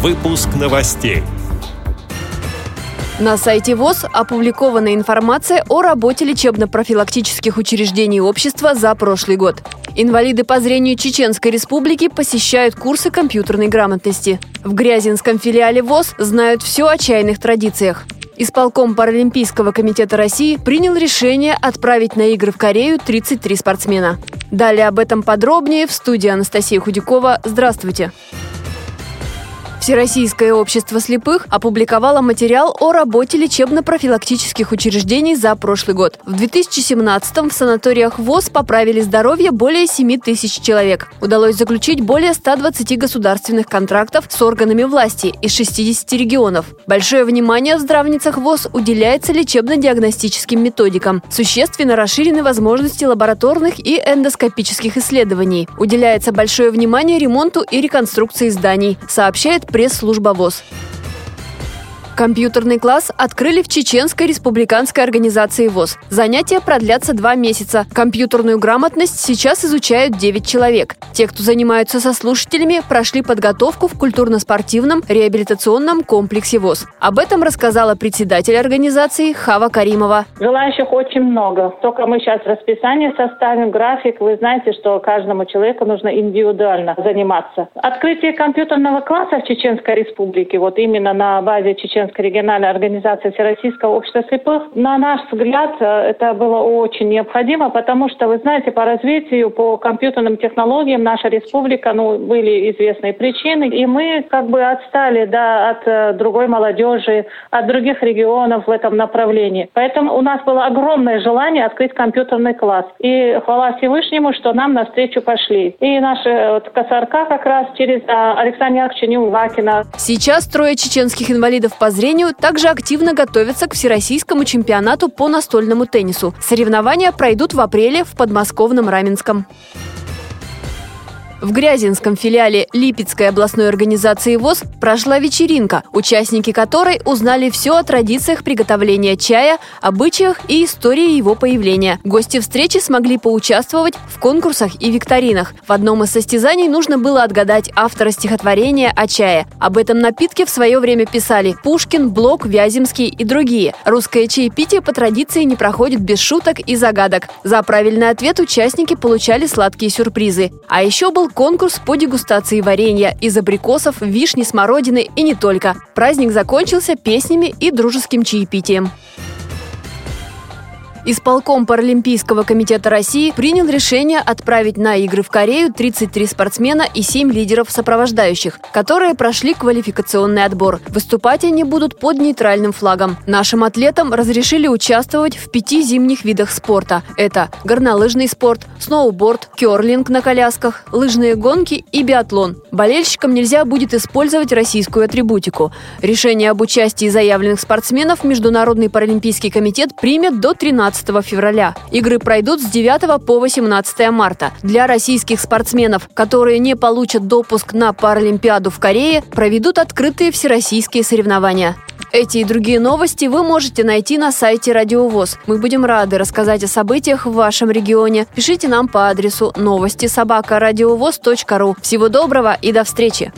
Выпуск новостей. На сайте ВОЗ опубликована информация о работе лечебно-профилактических учреждений общества за прошлый год. Инвалиды по зрению Чеченской Республики посещают курсы компьютерной грамотности. В Грязинском филиале ВОЗ знают все о чайных традициях. Исполком Паралимпийского комитета России принял решение отправить на игры в Корею 33 спортсмена. Далее об этом подробнее в студии Анастасия Худякова. Здравствуйте! Всероссийское общество слепых опубликовало материал о работе лечебно-профилактических учреждений за прошлый год. В 2017-м в санаториях ВОЗ поправили здоровье более 7 тысяч человек. Удалось заключить более 120 государственных контрактов с органами власти из 60 регионов. Большое внимание в здравницах ВОЗ уделяется лечебно-диагностическим методикам. Существенно расширены возможности лабораторных и эндоскопических исследований. Уделяется большое внимание ремонту и реконструкции зданий, сообщает пресс-служба ВОЗ. Компьютерный класс открыли в Чеченской республиканской организации ВОЗ. Занятия продлятся два месяца. Компьютерную грамотность сейчас изучают 9 человек. Те, кто занимаются со слушателями, прошли подготовку в культурно-спортивном реабилитационном комплексе ВОЗ. Об этом рассказала председатель организации Хава Каримова. Желающих очень много. Только мы сейчас расписание составим, график. Вы знаете, что каждому человеку нужно индивидуально заниматься. Открытие компьютерного класса в Чеченской республике, вот именно на базе Чеченской Чеченской региональной организации Всероссийского общества слепых. На наш взгляд, э, это было очень необходимо, потому что, вы знаете, по развитию, по компьютерным технологиям наша республика, ну, были известные причины, и мы как бы отстали, да, от э, другой молодежи, от других регионов в этом направлении. Поэтому у нас было огромное желание открыть компьютерный класс. И хвала Всевышнему, что нам навстречу пошли. И наши э, вот, КСРК как раз через Александра Яковлевича Неулакина. Сейчас трое чеченских инвалидов по зрению также активно готовятся к всероссийскому чемпионату по настольному теннису. Соревнования пройдут в апреле в подмосковном Раменском. В Грязинском филиале Липецкой областной организации ВОЗ прошла вечеринка, участники которой узнали все о традициях приготовления чая, обычаях и истории его появления. Гости встречи смогли поучаствовать в конкурсах и викторинах. В одном из состязаний нужно было отгадать автора стихотворения о чае. Об этом напитке в свое время писали Пушкин, Блок, Вяземский и другие. Русское чаепитие по традиции не проходит без шуток и загадок. За правильный ответ участники получали сладкие сюрпризы. А еще был конкурс по дегустации варенья из абрикосов, вишни, смородины и не только. Праздник закончился песнями и дружеским чаепитием. Исполком Паралимпийского комитета России принял решение отправить на игры в Корею 33 спортсмена и 7 лидеров сопровождающих, которые прошли квалификационный отбор. Выступать они будут под нейтральным флагом. Нашим атлетам разрешили участвовать в пяти зимних видах спорта. Это горнолыжный спорт, сноуборд, керлинг на колясках, лыжные гонки и биатлон. Болельщикам нельзя будет использовать российскую атрибутику. Решение об участии заявленных спортсменов Международный паралимпийский комитет примет до 13 15 февраля. Игры пройдут с 9 по 18 марта. Для российских спортсменов, которые не получат допуск на Паралимпиаду в Корее, проведут открытые всероссийские соревнования. Эти и другие новости вы можете найти на сайте Радиовоз. Мы будем рады рассказать о событиях в вашем регионе. Пишите нам по адресу новости собака ру. Всего доброго и до встречи!